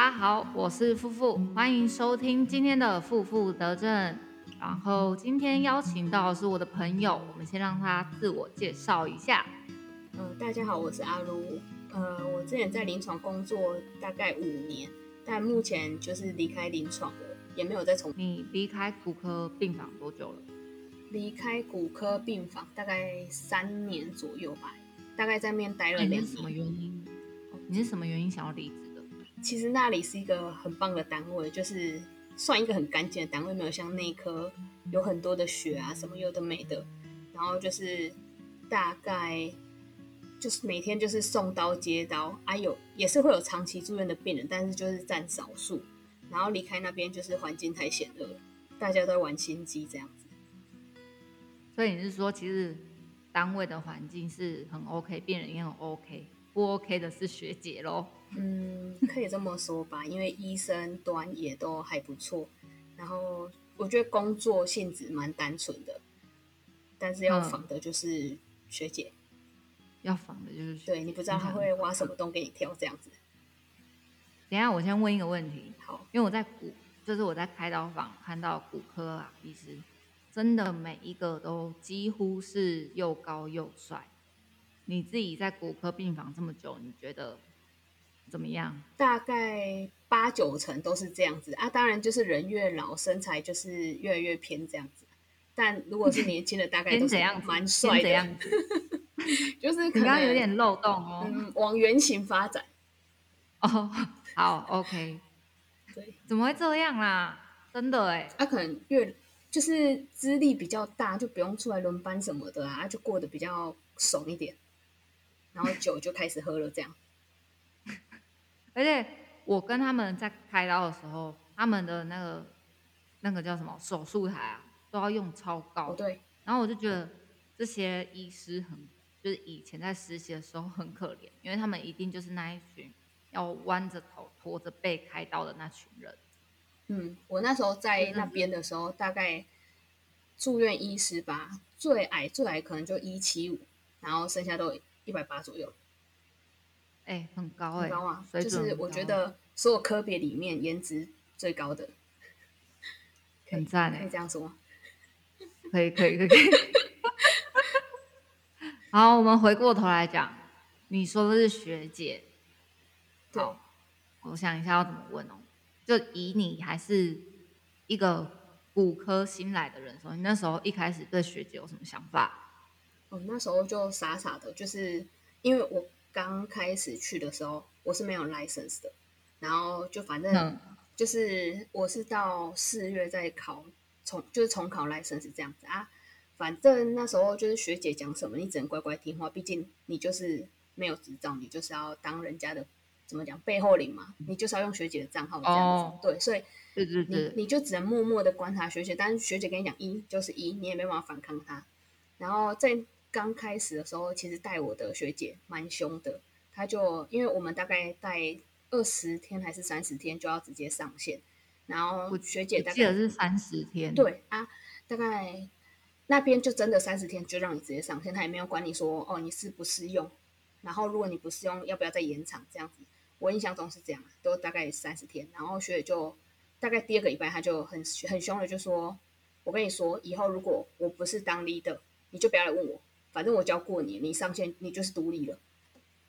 大家好，我是富富，欢迎收听今天的富富德正。然后今天邀请到的是我的朋友，我们先让他自我介绍一下。呃，大家好，我是阿如。呃，我之前在临床工作大概五年，但目前就是离开临床了，也没有再从。你离开骨科病房多久了？离开骨科病房大概三年左右吧，大概在面待了两年。什么原因？你是什么原因想要离职的？其实那里是一个很棒的单位，就是算一个很干净的单位，没有像内科有很多的血啊什么有的没的。然后就是大概就是每天就是送刀接刀，啊有也是会有长期住院的病人，但是就是占少数。然后离开那边就是环境太险恶，大家都玩心机这样子。所以你是说，其实单位的环境是很 OK，病人也很 OK，不 OK 的是学姐喽？嗯，可以这么说吧，因为医生端也都还不错。然后我觉得工作性质蛮单纯的，但是要防的就是学姐，要防的就是对你不知道他会挖什么洞给你跳这样子。等下我先问一个问题，好，因为我在骨，就是我在开刀房看到骨科啊医师。真的每一个都几乎是又高又帅。你自己在骨科病房这么久，你觉得怎么样？大概八九成都是这样子啊。当然，就是人越老，身材就是越来越偏这样子。但如果是年轻的，大概 都是蛮帅的样子。就是刚刚有点漏洞哦。嗯，往圆形发展。哦，好，OK。对，怎么会这样啦？真的哎。他可能越。就是资历比较大，就不用出来轮班什么的啊，就过得比较爽一点。然后酒就开始喝了，这样。而且我跟他们在开刀的时候，他们的那个那个叫什么手术台啊，都要用超高。对。然后我就觉得这些医师很，就是以前在实习的时候很可怜，因为他们一定就是那一群要弯着头、驼着背开刀的那群人。嗯，我那时候在那边的时候，大概住院医师吧，最矮最矮可能就一七五，然后剩下都一百八左右。哎，很高哎，很高啊！就是我觉得所有科别里面颜值最高的，很赞可以这样说吗？可以可以可以。好，我们回过头来讲，你说的是学姐。好，我想一下要怎么问哦。就以你还是一个骨科新来的人时候，你那时候一开始对学姐有什么想法？我，那时候就傻傻的，就是因为我刚开始去的时候，我是没有 license 的，然后就反正就是我是到四月再考重，就是重考 license 这样子啊。反正那时候就是学姐讲什么，你只能乖乖听话，毕竟你就是没有执照，你就是要当人家的。怎么讲背后领嘛？你就是要用学姐的账号这样子，对，所以对对对，你你就只能默默的观察学姐，但是学姐跟你讲一就是一，你也没办法反抗她。然后在刚开始的时候，其实带我的学姐蛮凶的，她就因为我们大概带二十天还是三十天就要直接上线，然后学姐大概是三十天，对啊，大概那边就真的三十天就让你直接上线，他也没有管你说哦你适不适用，然后如果你不适用，要不要再延长这样子。我印象中是这样，都大概三十天，然后学姐就大概第二个礼拜，她就很很凶的就说：“我跟你说，以后如果我不是当 leader，你就不要来问我，反正我教过你，你上线你就是独立了。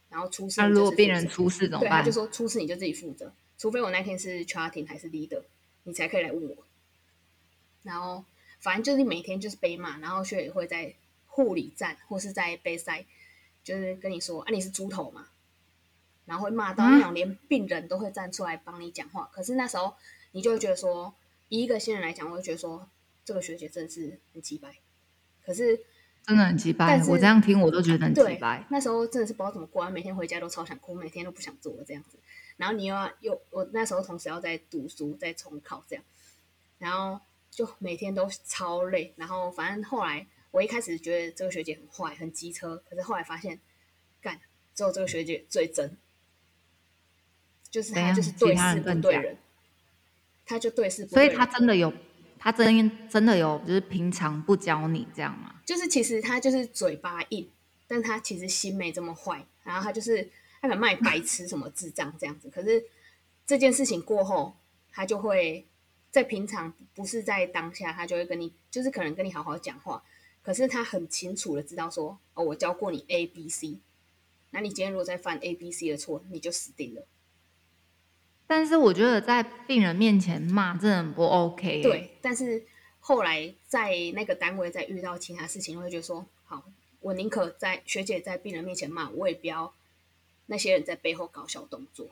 然后出事，那如果病人出事怎么办？他就说出事你就自己负责，除非我那天是 charting 还是 leader，你才可以来问我。然后反正就是每天就是被骂，然后学姐会在护理站或是在杯赛，就是跟你说：啊，你是猪头嘛。”然后会骂到那种连病人都会站出来帮你讲话，可是那时候你就会觉得说，以一个新人来讲，我就觉得说这个学姐真是很奇怪。可是真的很奇怪，我这样听我都觉得很奇怪。那时候真的是不知道怎么过，每天回家都超想哭，每天都不想做这样子。然后你又要又我那时候同时要在读书，在重考这样，然后就每天都超累。然后反正后来我一开始觉得这个学姐很坏，很机车，可是后来发现，干只有这个学姐最真。就是他就是对事不对人，他就对事不对，所以他真的有，他真真的有，就是平常不教你这样吗？就是其实他就是嘴巴硬，但他其实心没这么坏，然后他就是他敢卖白痴什么智障这样子，可是这件事情过后，他就会在平常不是在当下，他就会跟你，就是可能跟你好好讲话。可是他很清楚的知道说，哦，我教过你 A、B、C，那你今天如果再犯 A、B、C 的错，你就死定了。但是我觉得在病人面前骂真的很不 OK。对，但是后来在那个单位再遇到其他事情，会觉得说，好，我宁可在学姐在病人面前骂，我也不要那些人在背后搞小动作。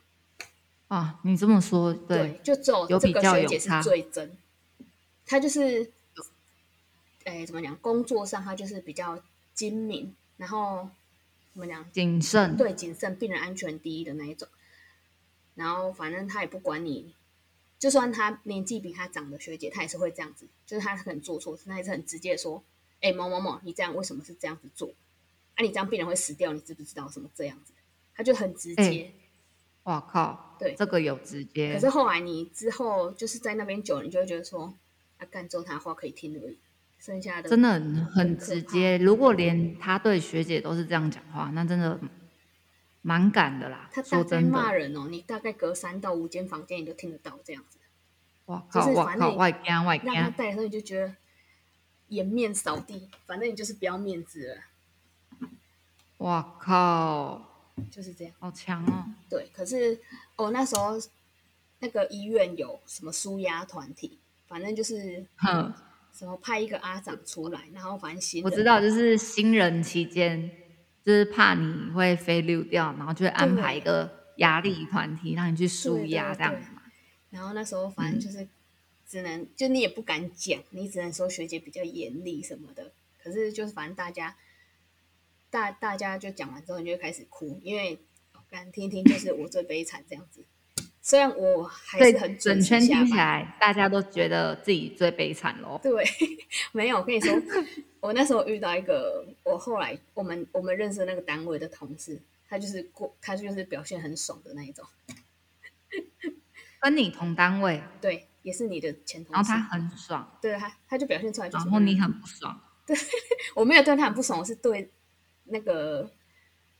啊，你这么说，对，就只有这个学姐是最真，她就是，哎，怎么讲？工作上她就是比较精明，然后怎么讲？谨慎，对，谨慎，病人安全第一的那一种。然后反正他也不管你，就算他年纪比他长的学姐，他也是会这样子，就是他可能做错事，他也是很直接说：“哎，某某某，你这样为什么是这样子做？啊，你这样病人会死掉，你知不知道什么这样子？”他就很直接。哇靠！对，这个有直接。可是后来你之后就是在那边久了，你就会觉得说：“啊，干做他话可以听而已。”剩下的真的很很直接。如果连他对学姐都是这样讲话，那真的。蛮敢的啦，他大概骂人哦，你大概隔三到五间房间你都听得到这样子。哇靠！哇靠！外干外干，让他带的时候你就觉得颜面扫地，反正你就是不要面子了。哇靠！就是这样，好强哦。对，可是哦那时候那个医院有什么舒压团体，反正就是嗯，什么派一个阿长出来，然后反正新我知道就是新人期间。就是怕你会飞溜掉，然后就会安排一个压力团体让你去舒压这样子嘛。然后那时候反正就是只能，就你也不敢讲，你只能说学姐比较严厉什么的。可是就是反正大家大大家就讲完之后，你就开始哭，因为刚听听就是我最悲惨这样子。虽然我还是很整圈听起来，大家都觉得自己最悲惨喽。对，没有，我跟你说。我那时候遇到一个，我后来我们我们认识那个单位的同事，他就是过，他就是表现很爽的那一种。跟你同单位？对，也是你的前同事。然后他很爽。对他，他就表现出来。然后你很不爽。对，我没有对他很不爽，我是对那个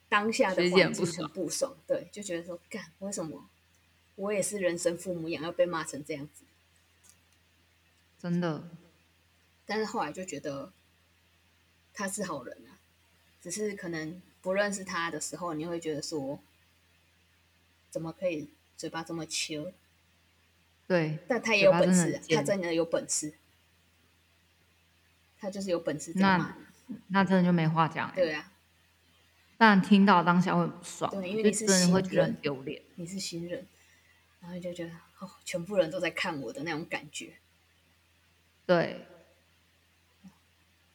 当下的环境很不爽。对，就觉得说，干为什么我也是人生父母养，要被骂成这样子？真的。但是后来就觉得。他是好人啊，只是可能不认识他的时候，你会觉得说，怎么可以嘴巴这么秋？对，但他也有本事，他真的有本事，他就是有本事。那那真的就没话讲。对啊，但听到当下会不爽，对，因为你是新人，会觉得很丢脸。你是新人，然后就觉得哦，全部人都在看我的那种感觉。对。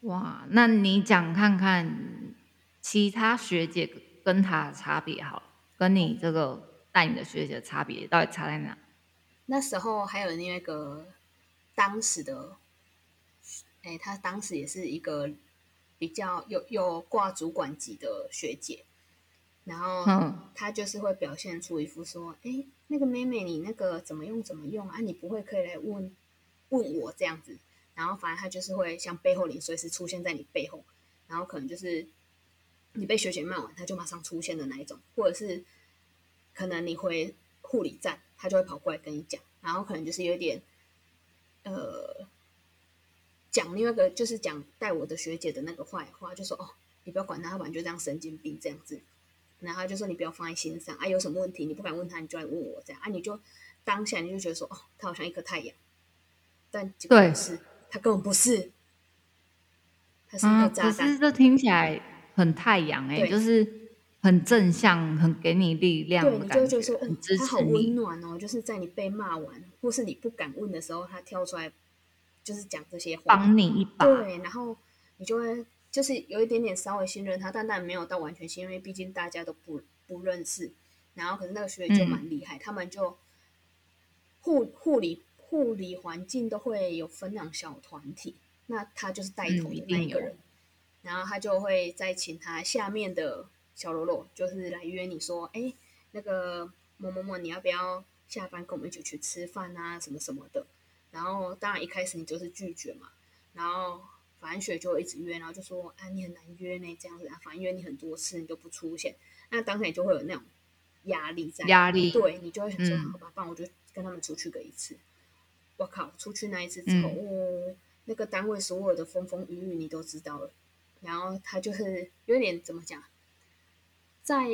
哇，那你讲看看其他学姐跟她的差别好，跟你这个带你的学姐的差别到底差在哪？那时候还有那个当时的，哎，她当时也是一个比较有有挂主管级的学姐，然后他就是会表现出一副说，哎，那个妹妹你那个怎么用怎么用啊？你不会可以来问问我这样子。然后，反正他就是会像背后灵随时出现在你背后，然后可能就是你被学姐骂完，他就马上出现的那一种，或者是可能你回护理站，他就会跑过来跟你讲，然后可能就是有点呃讲另外一个就是讲带我的学姐的那个坏话，就说哦，你不要管他，他反正就这样神经病这样子，然后就说你不要放在心上啊，有什么问题你不敢问他，你就来问我这样啊，你就当下你就觉得说哦，他好像一颗太阳，但对是。他根本不是，他是一个炸弹。可是这听起来很太阳哎，就是很正向，很给你力量对，你就觉得说，嗯，他好温暖哦。就是在你被骂完，或是你不敢问的时候，他跳出来，就是讲这些话，帮你一把。对，然后你就会就是有一点点稍微信任他，但但没有到完全信任，因为毕竟大家都不不认识。然后可是那个学姐就蛮厉害，他们就护护理。护理环境都会有分两小团体，那他就是带头的那一个人，然后他就会再请他下面的小喽啰，就是来约你说，哎，那个某某某，你要不要下班跟我们一起去吃饭啊？什么什么的。然后当然一开始你就是拒绝嘛，然后反正雪就一直约，然后就说，啊，你很难约呢，这样子啊，反正约你很多次你都不出现，那当然就会有那种压力在，压力，对你就会想说，好吧，不然我就跟他们出去个一次。我靠，出去那一次之后，哦，那个单位所有的风风雨雨你都知道了，然后他就是有点怎么讲，在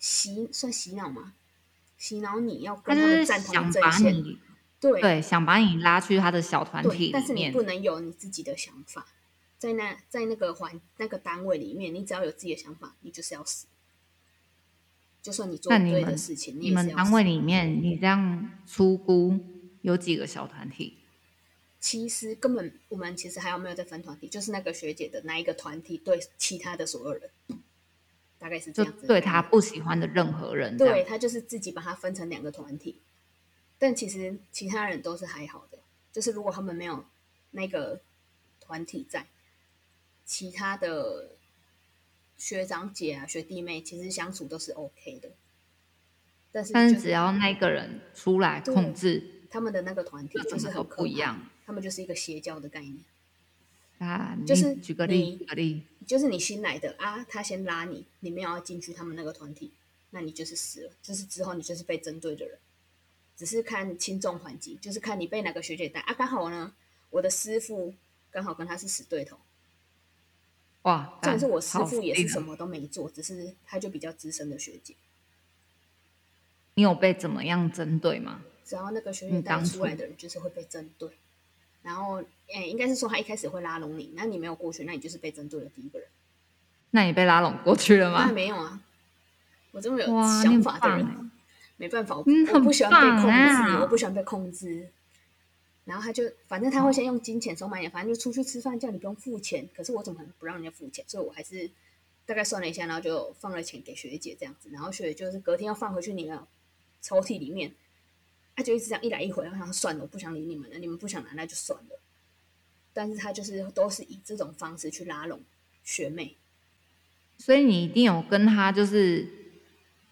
洗算洗脑吗？洗脑你要跟他们站同阵线，对对，想把你拉去他的小团体但是你不能有你自己的想法，在那在那个环那个单位里面，你只要有自己的想法，你就是要死。就算你做对的事情，你们单位里面，你这样出估有几个小团体？其实根本我们其实还有没有在分团体？就是那个学姐的那一个团体对其他的所有人，大概是这样子。对他不喜欢的任何人，对他就是自己把它分成两个团体。但其实其他人都是还好的，就是如果他们没有那个团体在，其他的。学长姐啊，学弟妹其实相处都是 OK 的，但是但是只要那个人出来控制他们的那个团体，就是很不一样。他们就是一个邪教的概念啊，就是举个例，举个例，就是你新来的啊，他先拉你，你没有要进去他们那个团体，那你就是死了，就是之后你就是被针对的人，只是看轻重缓急，就是看你被哪个学姐带啊。刚好呢，我的师傅刚好跟他是死对头。哇！但是我师傅也是什么都没做，只是他就比较资深的学姐。你有被怎么样针对吗？只要那个学姐带出来的人，就是会被针对。然后，哎，应该是说他一开始会拉拢你，那你没有过去，那你就是被针对的第一个人。那你被拉拢过去了吗？没有啊，我这么有想法的人，没办法，我不喜欢被控制，我不喜欢被控制。然后他就，反正他会先用金钱收买你，反正就出去吃饭叫你不用付钱。可是我怎么可能不让人家付钱？所以我还是大概算了一下，然后就放了钱给学姐这样子。然后学姐就是隔天要放回去你的抽屉里面，他就一直这样一来一回。我想算了，我不想理你们了，你们不想拿那就算了。但是他就是都是以这种方式去拉拢学妹，所以你一定有跟他就是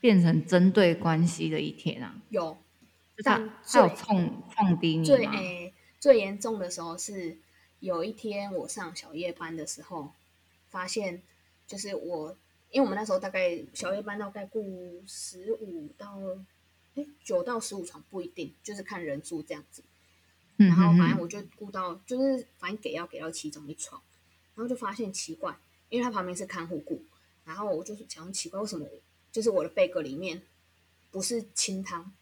变成针对关系的一天啊？有。但他有冲冲低你最诶最严重的时候是有一天我上小夜班的时候，发现就是我，因为我们那时候大概小夜班大概雇十五到诶九到十五床不一定，就是看人数这样子。然后反正我就雇到，就是反正给要给到其中一床，然后就发现奇怪，因为他旁边是看护顾，然后我就是想奇怪为什么就是我的被格里面不是清汤。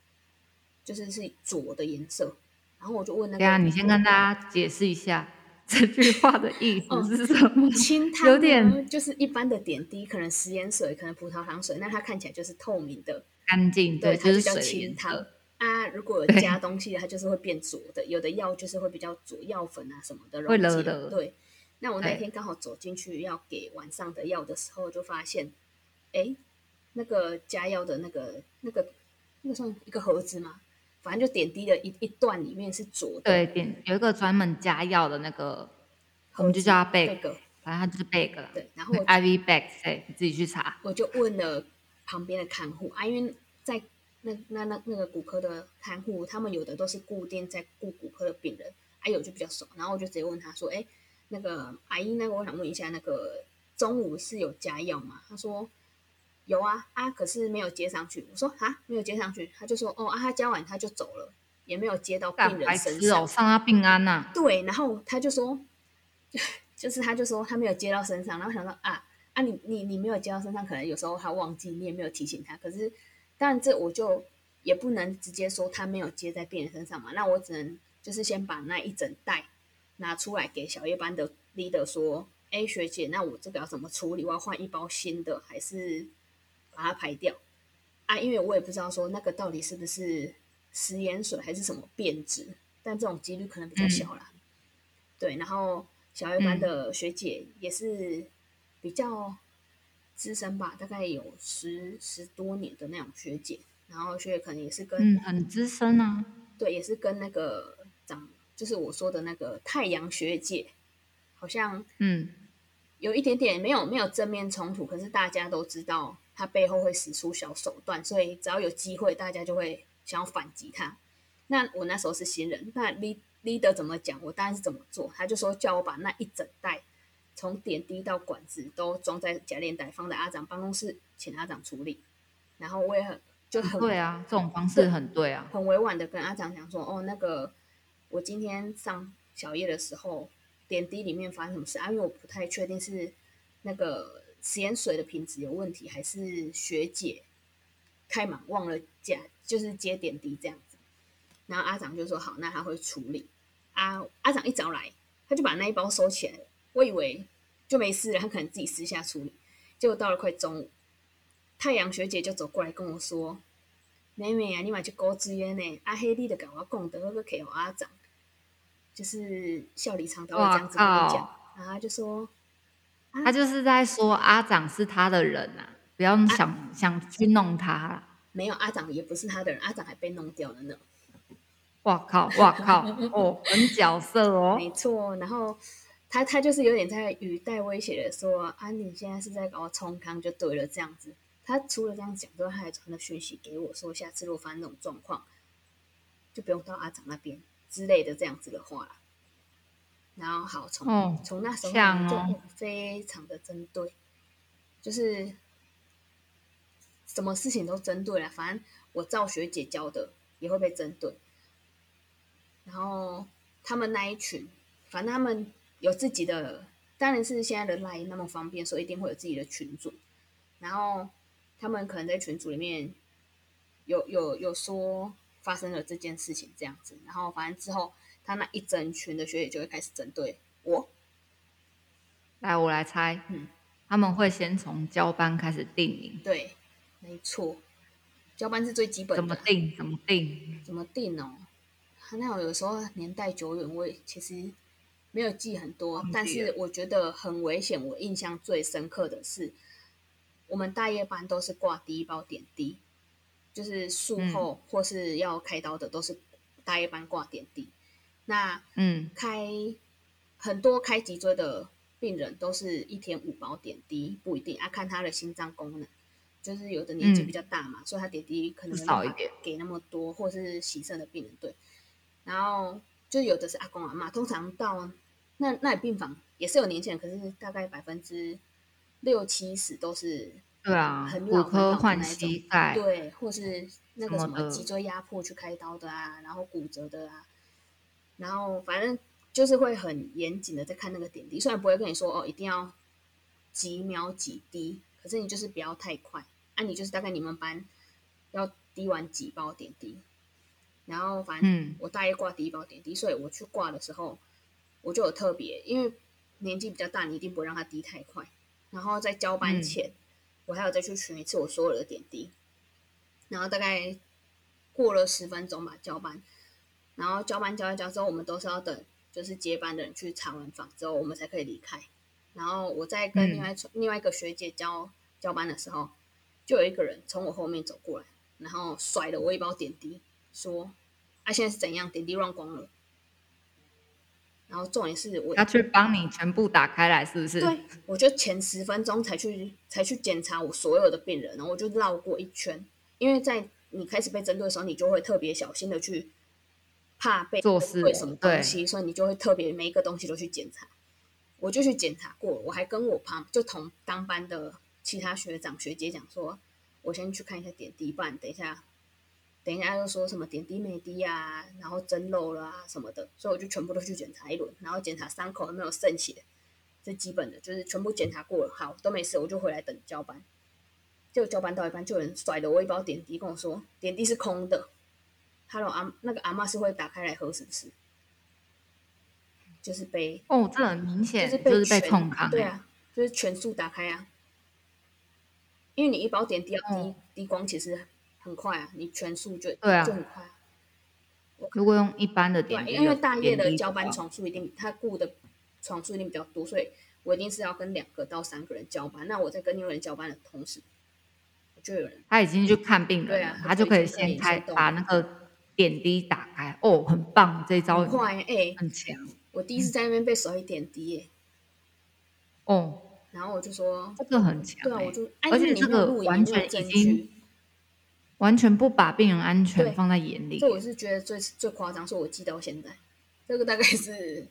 就是是左的颜色，然后我就问那个，对啊，你先跟大家解释一下这句话的意思是什么？清汤有点就是一般的点滴，可能食盐水，可能葡萄糖水，那它看起来就是透明的、干净，对，它就叫清汤啊。如果加东西，它就是会变浊的。有的药就是会比较浊，药粉啊什么的，会勒的。对，那我那天刚好走进去要给晚上的药的时候，就发现，哎，那个加药的那个、那个、那个算一个盒子吗？反正就点滴的一一段里面是浊的，对，点有一个专门加药的那个，我们就叫它 bag，反正它就是 bag 了。对，然后 IV bag，哎，你自己去查。我就问了旁边的看护啊，因为在那那那那个骨科的看护，他们有的都是固定在顾骨科的病人，还有就比较熟，然后我就直接问他说：“哎，那个阿姨，那个我想问一下，那个中午是有加药吗？”他说。有啊啊，可是没有接上去。我说啊，没有接上去，他就说哦啊，他交完他就走了，也没有接到病人身上，上他病安呐。对，然后他就说，就是他就说他没有接到身上，然后想到啊啊，你你你没有接到身上，可能有时候他忘记，你也没有提醒他。可是，当然这我就也不能直接说他没有接在病人身上嘛，那我只能就是先把那一整袋拿出来给小夜班的 leader 说，哎，学姐，那我这个要怎么处理？我要换一包新的还是？把它排掉啊，因为我也不知道说那个到底是不是食盐水还是什么变质，但这种几率可能比较小啦。对，然后小夜班的学姐也是比较资深吧，大概有十十多年的那种学姐，然后学姐可能也是跟很资深啊，对，也是跟那个长，就是我说的那个太阳学姐，好像嗯有一点点没有没有正面冲突，可是大家都知道。他背后会使出小手段，所以只要有机会，大家就会想要反击他。那我那时候是新人，那 leader 怎么讲，我当然是怎么做。他就说叫我把那一整袋，从点滴到管子都装在假链袋，放在阿长办公室，请阿长处理。然后我也很就很对啊，这种方式很对啊，很委婉的跟阿长讲说，哦，那个我今天上小夜的时候，点滴里面发生什么事啊？因为我不太确定是那个实验水的瓶子有问题，还是学姐太忙忘了加，就是接点滴这样子。然后阿长就说好，那他会处理。阿阿长一早来，他就把那一包收起来了。我以为就没事了，他可能自己私下处理。结果到了快中午，太阳学姐就走过来跟我说：“妹妹啊，你买去高资源呢？阿黑你的跟我讲的那个 K 阿长，就是笑里藏刀这样子跟我讲。”然后他就说：“他就是在说阿长是他的人啊，不要想想去弄他。”没有阿长也不是他的人，阿长还被弄掉了呢。哇靠！哇靠！哦，很角色哦。没错，然后他他就是有点在语带威胁的说：“啊，你现在是在搞我冲康就对了，这样子。”他除了这样讲之外，他还传了讯息给我说：“下次如果发生这种状况，就不用到阿长那边之类的这样子的话。”然后好，从从那时候就非常的针对，就是什么事情都针对了。反正我赵学姐教的也会被针对。然后他们那一群，反正他们有自己的，当然是现在的来那么方便，所以一定会有自己的群组。然后他们可能在群组里面有有有说发生了这件事情这样子。然后反正之后，他那一整群的学姐就会开始针对我。来，我来猜，嗯，他们会先从交班开始定名。对，没错，交班是最基本的。怎么定？怎么定？怎么定哦？那我有时候年代久远，我其实没有记很多，但是我觉得很危险。我印象最深刻的是，我们大夜班都是挂第一包点滴，就是术后或是要开刀的，都是大夜班挂点滴。那嗯，开很多开脊椎的病人都是一天五包点滴，不一定啊，看他的心脏功能，就是有的年纪比较大嘛，所以他点滴可能少一点，给那么多，或是洗肾的病人对。然后就有的是阿公阿妈，通常到那那病房也是有年轻人，可是大概百分之六七十都是对啊，骨科换膝盖，对，或是那个什么脊椎压迫去开刀的啊，然后骨折的啊，然后反正就是会很严谨的在看那个点滴，虽然不会跟你说哦一定要几秒几滴，可是你就是不要太快，啊你就是大概你们班要滴完几包点滴。然后反正我大一挂第一包点滴，所以我去挂的时候，我就有特别，因为年纪比较大，你一定不会让他滴太快。然后在交班前，我还要再去取一次我所有的点滴。然后大概过了十分钟吧，交班，然后交班交一交之后，我们都是要等，就是接班的人去查完房之后，我们才可以离开。然后我在跟另外另外一个学姐交交班的时候，就有一个人从我后面走过来，然后甩了我一包点滴。说，啊，现在是怎样？点滴乱光了。然后重点是我要去帮你全部打开来，是不是？对，我就前十分钟才去才去检查我所有的病人，然后我就绕过一圈，因为在你开始被针对的时候，你就会特别小心的去怕被做事对什么东西，所以你就会特别每一个东西都去检查。我就去检查过，我还跟我旁就同当班的其他学长学姐讲说，我先去看一下点滴，不然等一下。等一下又说什么点滴没滴啊，然后针漏了啊什么的，所以我就全部都去检查一轮，然后检查伤口有没有渗血，这基本的就是全部检查过了，好都没事，我就回来等交班。就交班到一半，就有人甩了我一包点滴，跟我说点滴是空的。Hello 阿那个阿妈是会打开来喝是不是？就是被哦，这很明显就是被冲康，对啊，就是全速打开啊，因为你一包点滴要滴滴光，其实。很快啊，你全速就对啊，就很快。如果用一般的点滴，因为大夜的交班床数一定，他雇的床数一定比较多，所以我一定是要跟两个到三个人交班。那我在跟另外人交班的同时，就有人他已经去看病人了，他就可以先开把那个点滴打开。哦，很棒，这招很快哎，很强。我第一次在那边被手一点滴耶。哦，然后我就说这个很强，对啊，我就而且这个完全已经。完全不把病人安全放在眼里，这我是觉得最最夸张，说我记到现在，这个大概是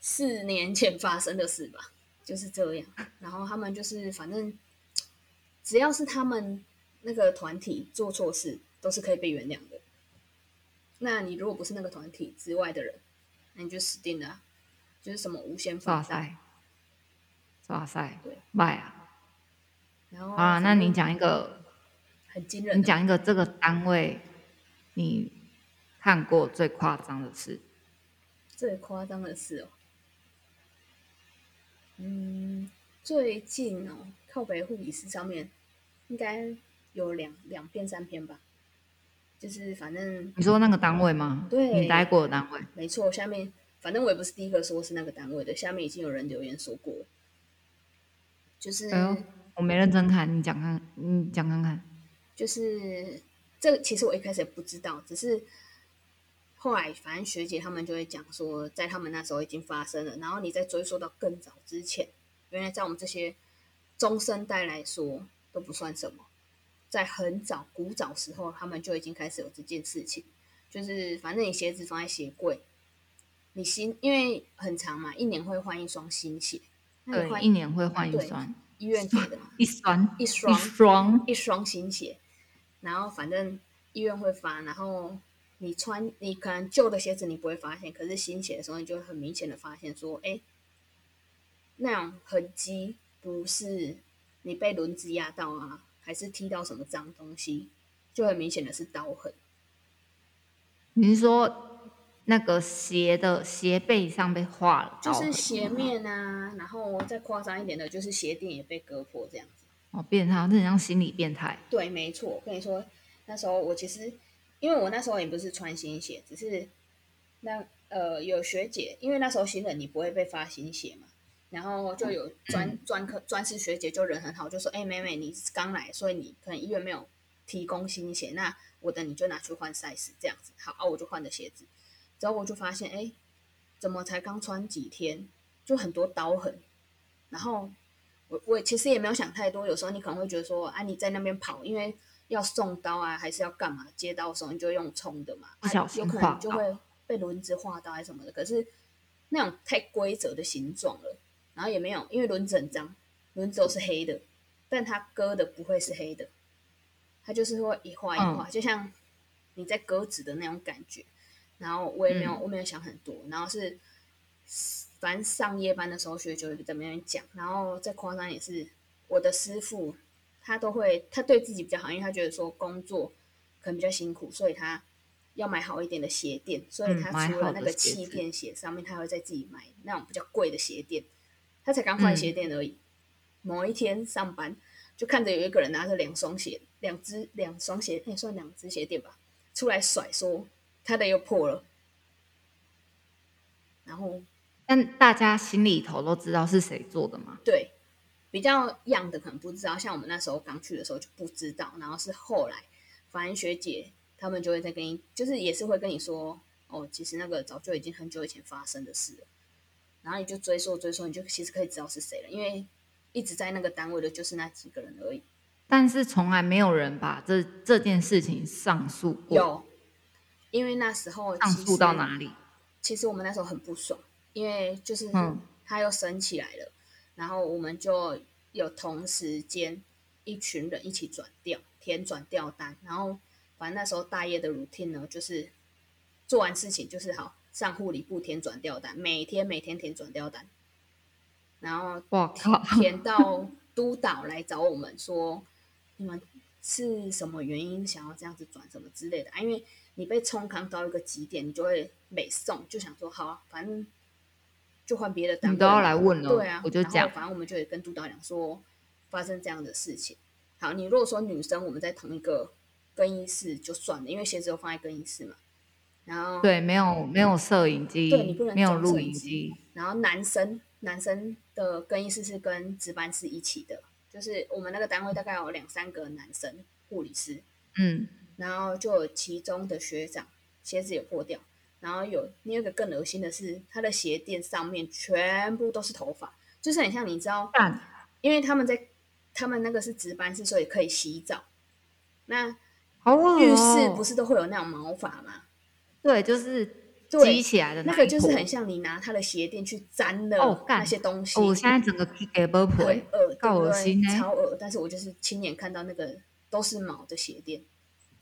四年前发生的事吧，就是这样。然后他们就是反正只要是他们那个团体做错事都是可以被原谅的。那你如果不是那个团体之外的人，那你就死定了，就是什么无限放大。哇塞，对，卖啊。然后啊，那你讲一个很惊人，你讲一个这个单位你看过最夸张的事。最夸张的事哦，嗯，最近哦，靠北护理师上面应该有两两篇三篇吧，就是反正你说那个单位吗？对，你待过的单位，没错。下面反正我也不是第一个说是那个单位的，下面已经有人留言说过了，就是我没认真看，你讲看，你讲看看，就是这个其实我一开始也不知道，只是。后来，反正学姐他们就会讲说，在他们那时候已经发生了。然后你再追溯到更早之前，原来在我们这些中生代来说都不算什么。在很早古早时候，他们就已经开始有这件事情，就是反正你鞋子放在鞋柜，你新因为很长嘛，一年会换一双新鞋。对，一年会换一双。医院给的嘛，一双一双一双一双新鞋。然后反正医院会发，然后。你穿你可能旧的鞋子你不会发现，可是新鞋的时候你就会很明显的发现说，哎，那种痕迹不是你被轮子压到啊，还是踢到什么脏东西，就很明显的是刀痕。你是说那个鞋的鞋背上被划了？就是鞋面啊，然后再夸张一点的，就是鞋垫也被割破这样子。哦，变态，那很像心理变态。对，没错，我跟你说，那时候我其实。因为我那时候也不是穿新鞋，只是那呃有学姐，因为那时候新人你不会被发新鞋嘛，然后就有专专科专师学姐就人很好，就说：“哎，妹妹你刚来，所以你可能医院没有提供新鞋，那我的你就拿去换 size 这样子。”好啊，我就换了鞋子，之后我就发现，哎，怎么才刚穿几天就很多刀痕？然后我我其实也没有想太多，有时候你可能会觉得说：“啊，你在那边跑，因为。”要送刀啊，还是要干嘛？接刀的时候你就用冲的嘛，有可能就会被轮子划到还是什么的。可是那种太规则的形状了，然后也没有，因为轮子很脏，轮子都是黑的，但它割的不会是黑的，它就是会一划一划，就像你在割纸的那种感觉。然后我也没有，我没有想很多，然后是反正上夜班的时候学就会在那边讲，然后再夸张也是我的师傅。他都会，他对自己比较好，因为他觉得说工作可能比较辛苦，所以他要买好一点的鞋垫。所以他除了那个气垫鞋上面，他会在自己买那种比较贵的鞋垫。他才刚换鞋垫而已。某一天上班，就看着有一个人拿着两双鞋，两只两双鞋，也算两只鞋垫吧，出来甩说他的又破了。然后，但大家心里头都知道是谁做的吗？对。比较样的可能不知道，像我们那时候刚去的时候就不知道，然后是后来，反正学姐他们就会再跟你，就是也是会跟你说，哦，其实那个早就已经很久以前发生的事了，然后你就追溯追溯，你就其实可以知道是谁了，因为一直在那个单位的就是那几个人而已。但是从来没有人把这这件事情上诉过。有，因为那时候上诉到哪里？其实我们那时候很不爽，因为就是他又升起来了。然后我们就有同时间一群人一起转调填转调单，然后反正那时候大业的 routine 呢，就是做完事情就是好上护理部填转调单，每天每天填转调单，然后填到督导来找我们说，你们是什么原因想要这样子转什么之类的啊？因为你被冲康到一个极点，你就会美送，就想说好，啊反正。就换别的单位，你都要来问了。对啊，我就讲，反正我们就会跟督导讲说发生这样的事情。好，你如果说女生我们在同一个更衣室就算了，因为鞋子都放在更衣室嘛。然后对，没有没有摄影机，对你不能没有录影机。然后男生男生的更衣室是跟值班室一起的，就是我们那个单位大概有两三个男生护理师，嗯，然后就有其中的学长鞋子也破掉。然后有另一个更恶心的是，他的鞋垫上面全部都是头发，就是很像你知道，因为他们在他们那个是值班室，所以可以洗澡。那浴室不是都会有那种毛发吗？对，就是积起来的那个，就是很像你拿他的鞋垫去粘的那些东西。我现在整个给 b 很恶够恶心超恶。但是我就是亲眼看到那个都是毛的鞋垫。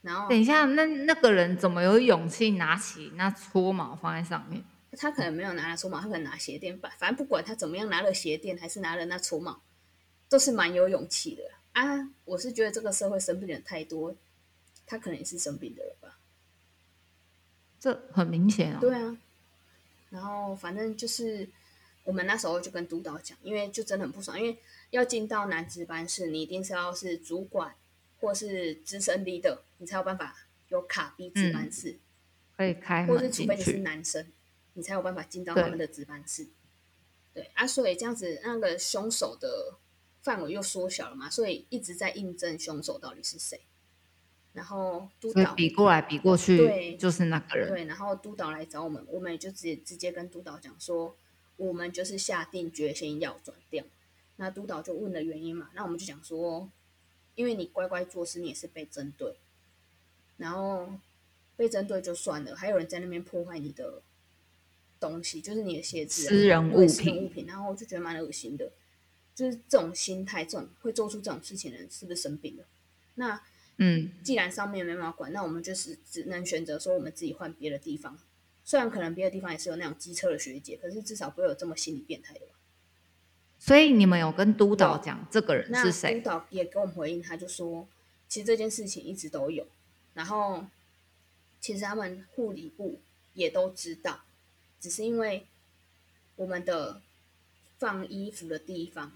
然后等一下，那那个人怎么有勇气拿起那搓毛放在上面？他可能没有拿来搓毛，他可能拿鞋垫。反反正不管他怎么样，拿了鞋垫还是拿了那搓毛，都是蛮有勇气的啊！我是觉得这个社会生病的人太多，他可能也是生病的了吧？这很明显啊。对啊。然后反正就是我们那时候就跟督导讲，因为就真的很不爽，因为要进到男值班室，你一定是要是主管或是资深 leader，你才有办法有卡逼值班室，可以开或是除非你是男生。你才有办法进到他们的值班室，对啊，所以这样子那个凶手的范围又缩小了嘛，所以一直在印证凶手到底是谁。然后督导比过来比过去，对，就是那个人。对，然后督导来找我们，我们也就直接直接跟督导讲说，我们就是下定决心要转掉。那督导就问了原因嘛，那我们就讲说，因为你乖乖做事，你也是被针对，然后被针对就算了，还有人在那边破坏你的。东西就是你的鞋子，私人物品，物品，然后我就觉得蛮恶心的，就是这种心态，这种会做出这种事情的人是不是生病了？那嗯，既然上面没办法管，那我们就是只能选择说我们自己换别的地方。虽然可能别的地方也是有那种机车的学姐，可是至少不会有这么心理变态的吧？所以你们有跟督导讲这个人是谁？督导也给我们回应，他就说其实这件事情一直都有，然后其实他们护理部也都知道。只是因为我们的放衣服的地方、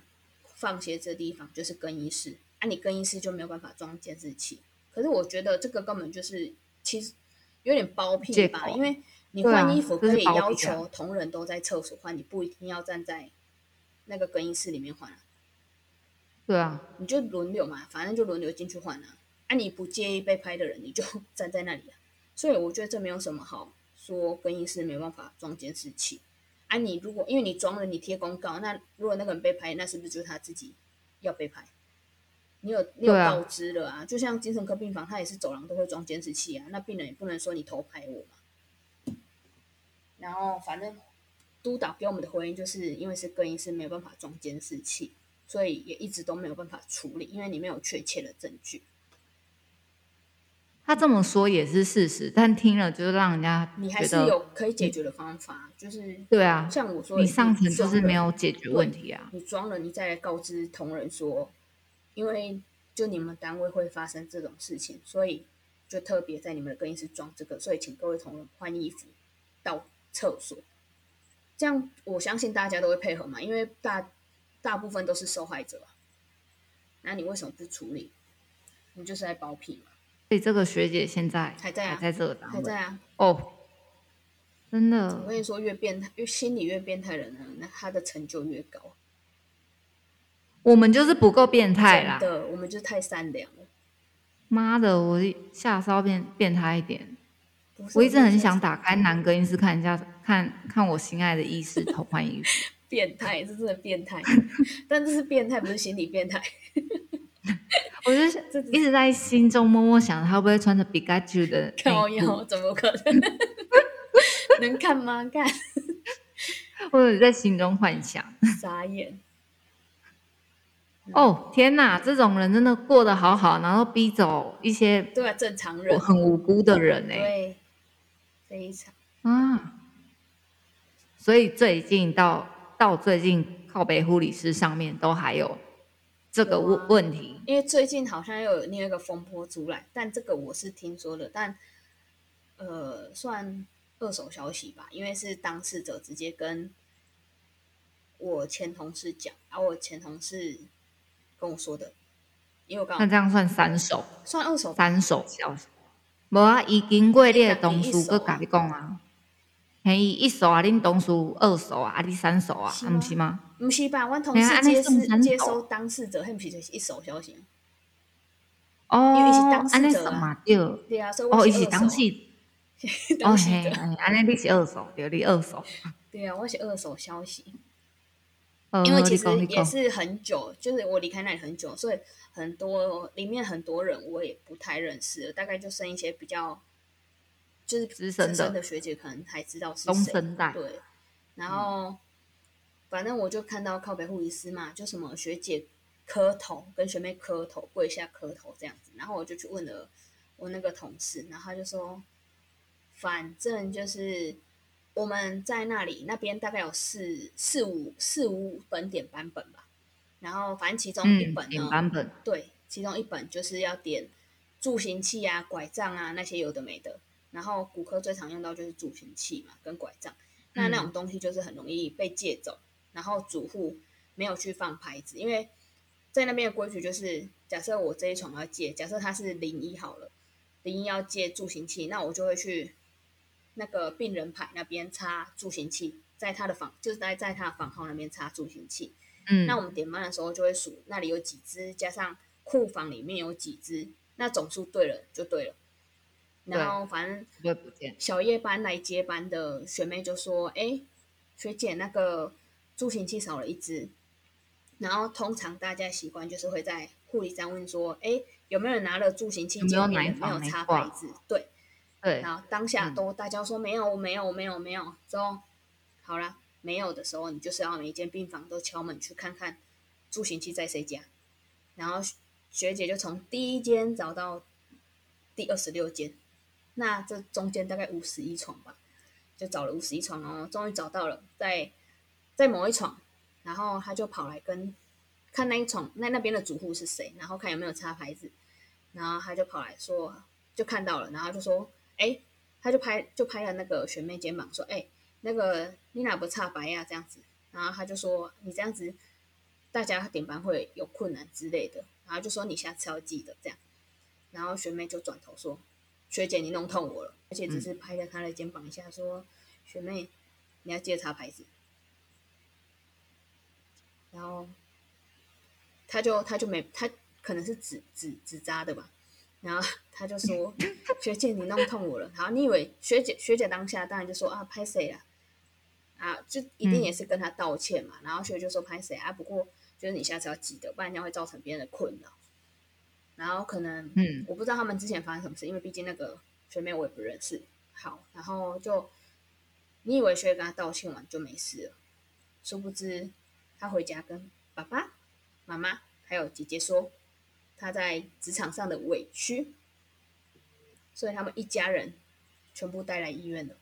放鞋子的地方就是更衣室，啊，你更衣室就没有办法装监视器。可是我觉得这个根本就是其实有点包庇吧，因为你换衣服可以要求同仁都在厕所换，你不一定要站在那个更衣室里面换啊。对啊，你就轮流嘛，反正就轮流进去换啊。啊，你不介意被拍的人，你就 站在那里啊。所以我觉得这没有什么好。说更衣室没办法装监视器啊！你如果因为你装了，你贴公告，那如果那个人被拍，那是不是就是他自己要被拍？你有你有告知了啊？就像精神科病房，他也是走廊都会装监视器啊，那病人也不能说你偷拍我嘛。然后反正督导给我们的回应就是因为是更衣室没有办法装监视器，所以也一直都没有办法处理，因为你没有确切的证据。他这么说也是事实，但听了就是让人家你还是有可以解决的方法，就是对啊，像我说，你上层就是没有解决问题啊。你装了，你再来告知同仁说，因为就你们单位会发生这种事情，所以就特别在你们的更衣室装这个，所以请各位同仁换衣服到厕所，这样我相信大家都会配合嘛，因为大大部分都是受害者，那你为什么不处理？你就是在包庇嘛。所以这个学姐现在还在啊，还在这个单位，还在啊。哦，真的。我跟你说，越变态，越心理越变态的人呢，那他的成就越高。我们就是不够变态啦，的，我们就太善良了。妈的，我下稍变变态一点。我一直很想打开男更衣室看一下，看看我心爱的医师偷换衣服。变态，这真的变态。但这是变态，不是心理变态。我就一直在心中默默想，他会不会穿着比卡丘的靠腰？怎么可能？能看吗？看。或者在心中幻想。傻眼。哦天哪，这种人真的过得好好，然后逼走一些对啊正常人。很无辜的人哎，对，非常。啊。所以最近到到最近靠北护理师上面都还有。这个问问题，因为最近好像又有另一个风波出来，但这个我是听说的，但呃，算二手消息吧，因为是当事者直接跟我前同事讲，而我前同事跟我说的，因为我刚那这样算三手，算二手，三手消息，无啊，已经过你的同事搁甲你讲啊。嘿，伊一手啊，恁同事二手啊，啊你三手啊，啊不是吗？不是吧？我同事接收接收当事者，很皮就是一手消息。哦，因为是当事者嘛，对。对啊，所以我是当事。哦嘿，安尼你是二手，对，你二手。对啊，我是二手消息。因为其实也是很久，就是我离开那里很久，所以很多里面很多人我也不太认识，大概就剩一些比较。就是资深的学姐可能还知道是谁，对。然后反正我就看到靠北护理师嘛，就什么学姐磕头，跟学妹磕头，跪下磕头这样子。然后我就去问了我那个同事，然后他就说，反正就是我们在那里那边大概有四四五四五本点版本吧。然后反正其中一本呢，对，其中一本就是要点助行器啊、拐杖啊那些有的没的。然后骨科最常用到就是助行器嘛，跟拐杖。那那种东西就是很容易被借走，然后主户没有去放牌子，因为在那边的规矩就是，假设我这一床要借，假设它是零一好了，零一要借助行器，那我就会去那个病人牌那边插助行器，在他的房就是在在他的房号那边插助行器。嗯，那我们点班的时候就会数那里有几只，加上库房里面有几只，那总数对了就对了。然后反正小夜班来接班的学妹就说：“哎，学姐，那个助行器少了一只。”然后通常大家习惯就是会在护理站问说：“哎，有没有人拿了助行器？没有没有插牌子？”对对。然后当下都大家说没有没有没有没有之后，好了，没有的时候，你就是要每一间病房都敲门去看看助行器在谁家。然后学姐就从第一间找到第二十六间。那这中间大概五十一床吧，就找了五十一床哦，终于找到了，在在某一床，然后他就跑来跟看那一床那那边的主户是谁，然后看有没有插牌子，然后他就跑来说就看到了，然后就说哎，他就拍就拍了那个学妹肩膀说哎，那个你哪不差白呀这样子，然后他就说你这样子大家点班会有困难之类的，然后就说你下次要记得这样，然后学妹就转头说。学姐，你弄痛我了，而且只是拍了他的肩膀一下，说：“学妹，你要记得擦牌子。”然后他就他就没他可能是纸纸纸扎的吧，然后 他就说：“学姐，你弄痛我了。”然后，你以为学姐学姐当下当然就说：“啊，拍谁啊？”啊，就一定也是跟他道歉嘛。然后学姐就说：“拍谁啊？”不过就是你下次要记得，不然这样会造成别人的困扰。然后可能，嗯，我不知道他们之前发生什么事，因为毕竟那个学妹我也不认识。好，然后就你以为学姐跟他道歉完就没事了，殊不知他回家跟爸爸妈妈还有姐姐说他在职场上的委屈，所以他们一家人全部带来医院了。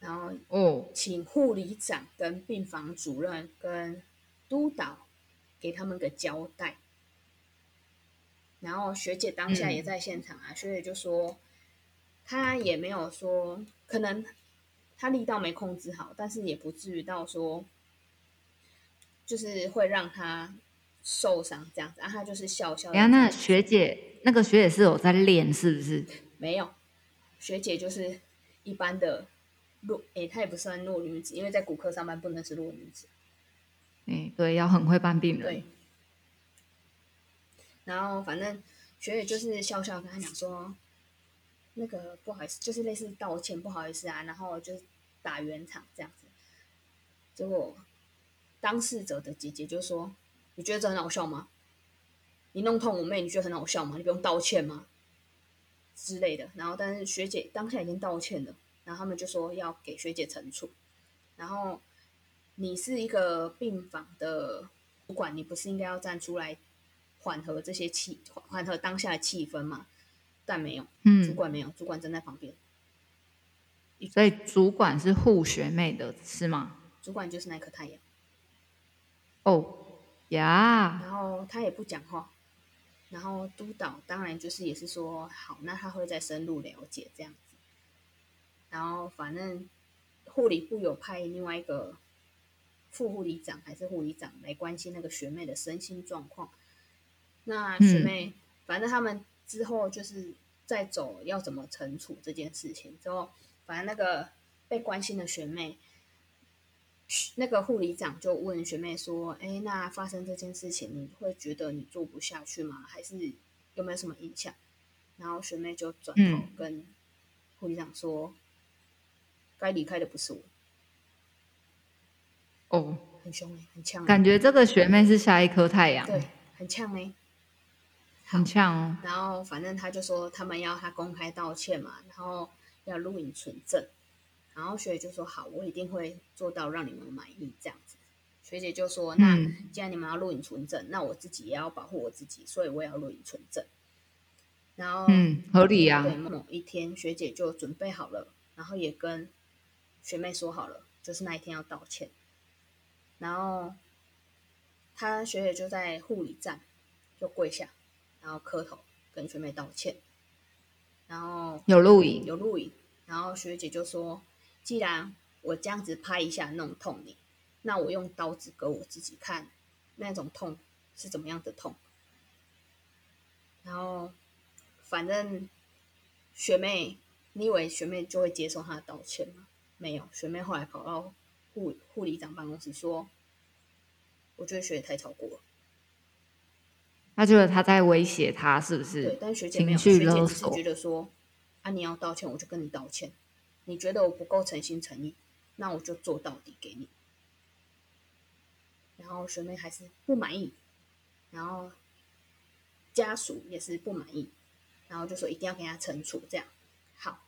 然后哦，请护理长跟病房主任跟督导给他们个交代。然后学姐当下也在现场啊，学姐就说，她也没有说，可能她力道没控制好，但是也不至于到说，就是会让她受伤这样子。然后她就是笑笑。哎呀，那学姐那个学姐是有在练是不是？没有，学姐就是一般的弱，哎，她也不算弱女子，因为在骨科上班不能是弱女子。哎，对，要很会办病人。对。然后反正学姐就是笑笑跟他讲说，那个不好意思，就是类似道歉不好意思啊，然后就是打圆场这样子。结果当事者的姐姐就说：“你觉得这很好笑吗？你弄痛我妹，你觉得很好笑吗？你不用道歉吗？”之类的。然后但是学姐当下已经道歉了，然后他们就说要给学姐惩处。然后你是一个病房的主管，你不是应该要站出来？缓和这些气，缓和当下的气氛吗，但没有，嗯，主管没有，主管站在旁边，所以主管是护学妹的是吗？主管就是那颗太阳。哦呀，然后他也不讲话，然后督导当然就是也是说好，那他会再深入了解这样子，然后反正护理部有派另外一个副护理长还是护理长来关心那个学妹的身心状况。那学妹，反正他们之后就是在走要怎么惩处这件事情之后，反正那个被关心的学妹，那个护理长就问学妹说：“哎，那发生这件事情，你会觉得你做不下去吗？还是有没有什么影响？”然后学妹就转头跟护理长说：“该离开的不是我。”哦，很凶哎，很呛。感觉这个学妹是下一颗太阳，对，很呛哎。很呛哦，然后反正他就说他们要他公开道歉嘛，然后要录影存证，然后学姐就说好，我一定会做到让你们满意这样子。学姐就说：“那既然你们要录影存证，那我自己也要保护我自己，所以我也要录影存证。”然后，嗯，合理啊。对，某一天学姐就准备好了，然后也跟学妹说好了，就是那一天要道歉。然后，她学姐就在护理站就跪下，然后磕头跟学妹道歉。然后有录影，有录影。然后学姐就说：“既然我这样子拍一下弄痛你。”那我用刀子割我自己看，那种痛是怎么样的痛？然后，反正学妹，你以为学妹就会接受他的道歉吗？没有，学妹后来跑到护护理长办公室说：“我觉得学姐太超过了。”他觉得他在威胁他，是不是？对，但学姐没有，学姐只是觉得说：“啊，你要道歉，我就跟你道歉。你觉得我不够诚心诚意，那我就做到底给你。”然后学妹还是不满意，然后家属也是不满意，然后就说一定要给他惩处，这样好，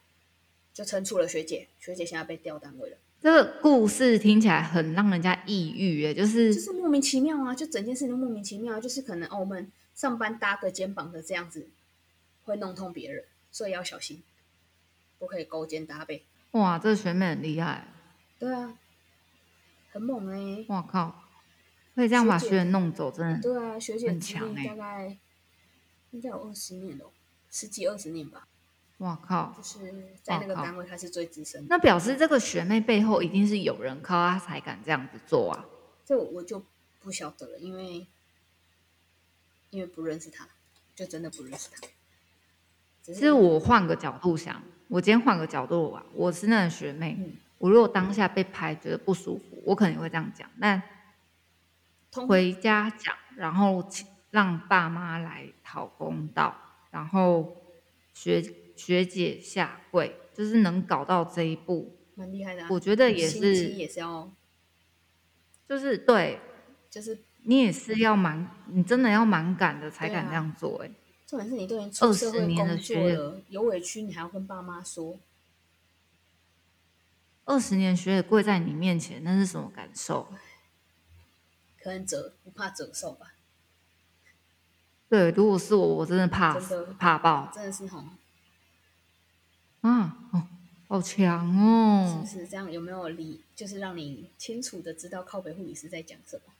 就惩处了学姐。学姐现在被调单位了。这个故事听起来很让人家抑郁，哎，就是就是莫名其妙啊，就整件事情莫名其妙，就是可能哦，我们上班搭个肩膀的这样子会弄痛别人，所以要小心，不可以勾肩搭背。哇，这个学妹很厉害。对啊，很猛哎！我靠。可以这样把学员弄走，真的对啊，学姐很强大概应该有二十年了，十几二十年吧。哇靠！就是在那个单位，她是最资深。那表示这个学妹背后一定是有人靠她才敢这样子做啊？这我就不晓得了，因为因为不认识他，就真的不认识他。只是我换个角度想，我今天换个角度啊，我是那个学妹，我如果当下被拍觉得不舒服，我可能会这样讲，但。回家讲，然后让爸妈来讨公道，然后学学姐下跪，就是能搞到这一步，蛮厉害的。我觉得也是，也是要，就是对，就是你也是要蛮，你真的要蛮敢的才敢这样做。哎，重点是你都已经出社会工作了，有委屈你还要跟爸妈说。二十年学姐跪在你面前，那是什么感受？可能折不怕折寿吧？对，如果是我，我真的怕怕爆，真的是吼。啊哦，好强哦！是不是这样？有没有理？就是让你清楚的知道靠北护理师在讲什么？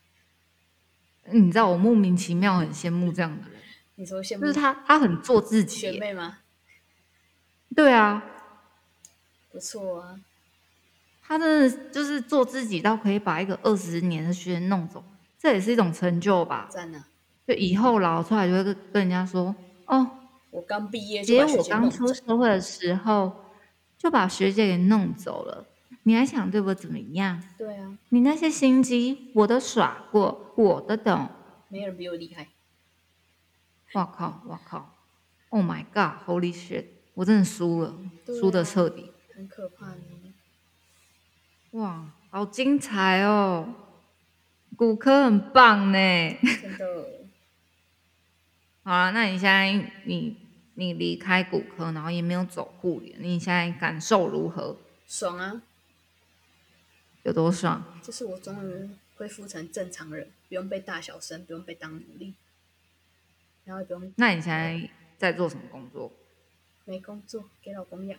你知道我莫名其妙很羡慕这样的人。你说羡慕？就是他，他很做自己。学妹吗？对啊，不错啊。他真的就是做自己，到可以把一个二十年的学生弄走，这也是一种成就吧？真的，就以后老出来就会跟跟人家说：“哦，我刚毕业，姐，我刚出社会的时候就把学姐给弄走了，你还想对我怎么样？”对啊，你那些心机我都耍过，我都懂。没人比我厉害。我靠！我靠！Oh my God！Holy shit！我真的输了，输的彻底，很可怕呢。哇，好精彩哦！骨科很棒呢，真的。好了，那你现在你你离开骨科，然后也没有走护理，你现在感受如何？爽啊！有多爽？就是我终于恢复成正常人，不用被大小声，不用被当奴隶，然后也不用。那你现在在做什么工作？没工作，给老公养。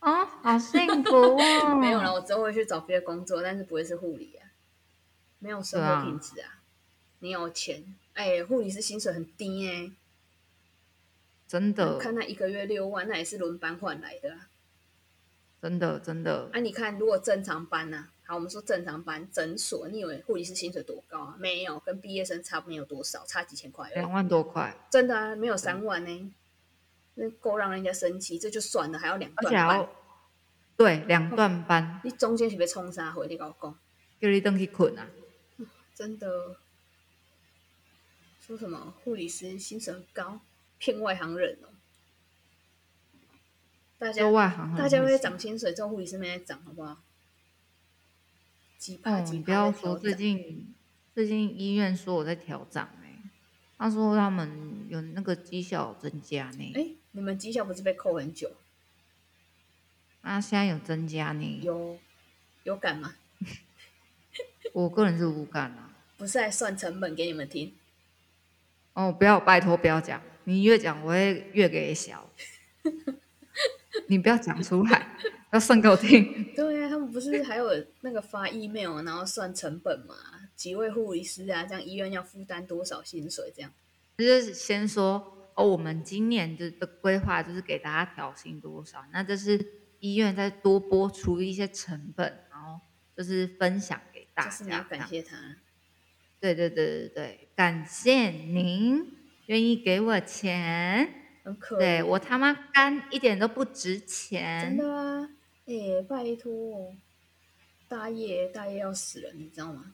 哦，好幸福哦！没有了，我之后会去找别的工作，但是不会是护理啊，没有生活品质啊。你有钱，哎，护理师薪水很低哎，真的。看他一个月六万，那也是轮班换来的。真的，真的。啊，你看，如果正常班呢？好，我们说正常班诊所，你以为护理师薪水多高啊？没有，跟毕业生差没有多少，差几千块。两万多块。真的啊，没有三万呢。那够让人家生气，这就算了，还要两段班。对，两段班。你中间是被冲杀回？你搞讲，叫你登去困啊！真的，说什么护理师薪水很高，骗外行人哦。大家外行，大家会涨薪水，之后护理师没在涨，好不好？哦，你不要说最近，最近医院说我在调涨哎，他说他们有那个绩效增加呢。哎。你们绩效不是被扣很久？啊，现在有增加呢？有有感吗？我个人是无感啊。不是在算成本给你们听。哦，不要，拜托不要讲，你越讲我会越给小。你不要讲出来，要算给我听。对啊，他们不是还有那个发 email，然后算成本嘛？几位护理师啊，这样医院要负担多少薪水？这样就是先说哦，我们今年的的规划就是给大家调薪多少，那这是医院再多拨出一些成本，然后就是分享给大家。就是你要感谢他。对对对对对，感谢您愿意给我钱。很可对我他妈肝一点都不值钱真。的啊，哎，拜托，大业大业要死了，你知道吗？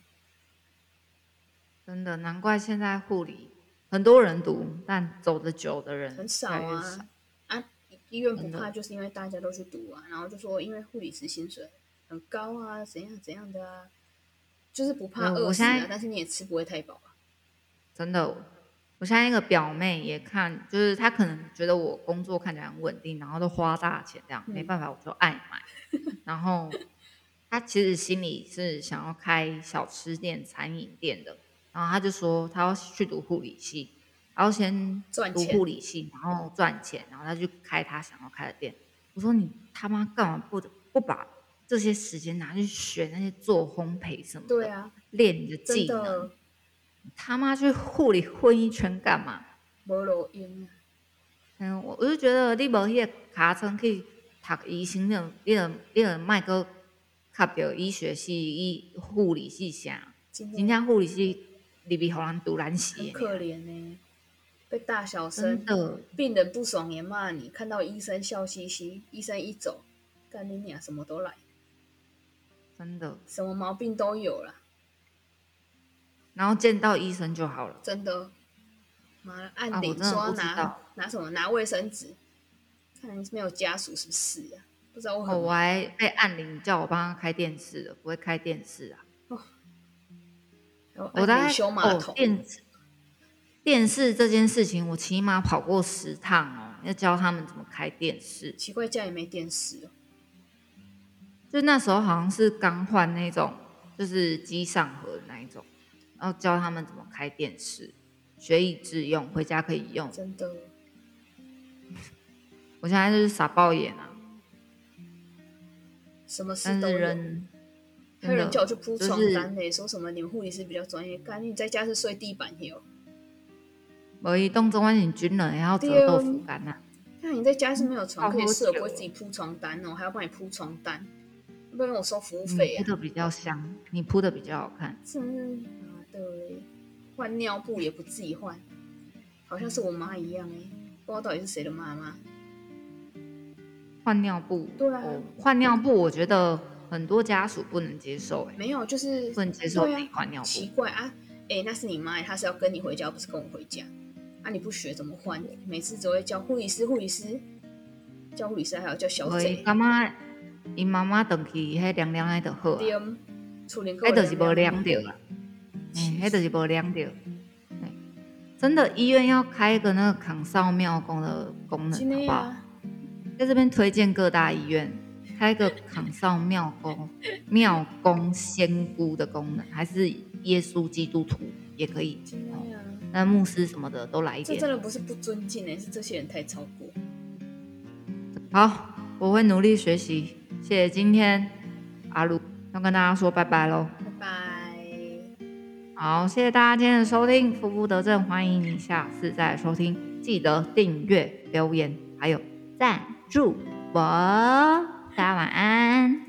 真的，难怪现在护理很多人读，但走的久的人很少啊。啊，医院不怕，就是因为大家都去读啊，然后就说因为护理师薪水很高啊，怎样怎样的啊，就是不怕饿死啊。但是你也吃不会太饱啊。真的，我现在一个表妹也看，就是她可能觉得我工作看起来很稳定，然后都花大钱这样，没办法，我就爱买。然后 她其实心里是想要开小吃店、餐饮店的。然后她就说她要去读护理系，然后先读护理系，然后赚钱，然后她就开她想要开的店。我说你他妈干嘛不不把这些时间拿去学那些做烘焙什么的？对啊，练你的技能。他妈去护理混一圈干嘛？无路用。嗯，我我就觉得你无迄个卡层去读医生，你你你卖个卡着医学系、医护理系啥？今天护理系。入去好人读难死，很可怜呢。被大小声，病人不爽也骂你。看到医生笑嘻嘻，医生一走，干你娘什么都来，真的，什么毛病都有了。然后见到医生就好了，真的。妈，按铃说拿拿什么？拿卫生纸。看你没有家属是不是啊？不知道我。我还被按铃叫我帮他开电视的，不会开电视啊。我在哦，电视电视这件事情，我起码跑过十趟哦，要教他们怎么开电视。奇怪，家里没电视哦。就那时候好像是刚换那种，就是机上盒的那一种，然后教他们怎么开电视，学以致用，回家可以用。真的。我现在就是傻爆眼啊！什么事都人。还有人叫我去铺床单呢，说什么你们护理师比较专业，干你在家是睡地板哟。我一动作完全军人，然后折豆腐干呐。那你在家是没有床可以睡，不会自己铺床单哦，还要帮你铺床单，不然我收服务费啊。铺的比较香，你铺的比较好看。真的，对，换尿布也不自己换，好像是我妈一样哎，不知道到底是谁的妈妈。换尿布，对啊，换尿布，我觉得。很多家属不能接受，哎，没有，就是不能接受换尿布，奇怪啊，哎，那是你妈，她是要跟你回家，不是跟我回家，啊，你不学怎么换？每次只会叫护理师，护理师，叫护理师，还有叫小姐。干嘛？伊妈妈等去，迄凉凉的就好。对，处理迄就是无凉着啦，嗯，迄就是无凉着。真的，医院要开一个那个扛烧庙公的功能，好不好？在这边推荐各大医院。开个扛烧庙公、庙公仙姑的功能，还是耶稣基督徒也可以。那牧师什么的都来一点。这真的不是不尊敬哎，是这些人太超过。好，我会努力学习。谢谢今天阿鲁要跟大家说拜拜喽。拜拜。好，谢谢大家今天的收听，福福德正，欢迎你下次再收听，记得订阅、留言，还有赞助我。大家晚安。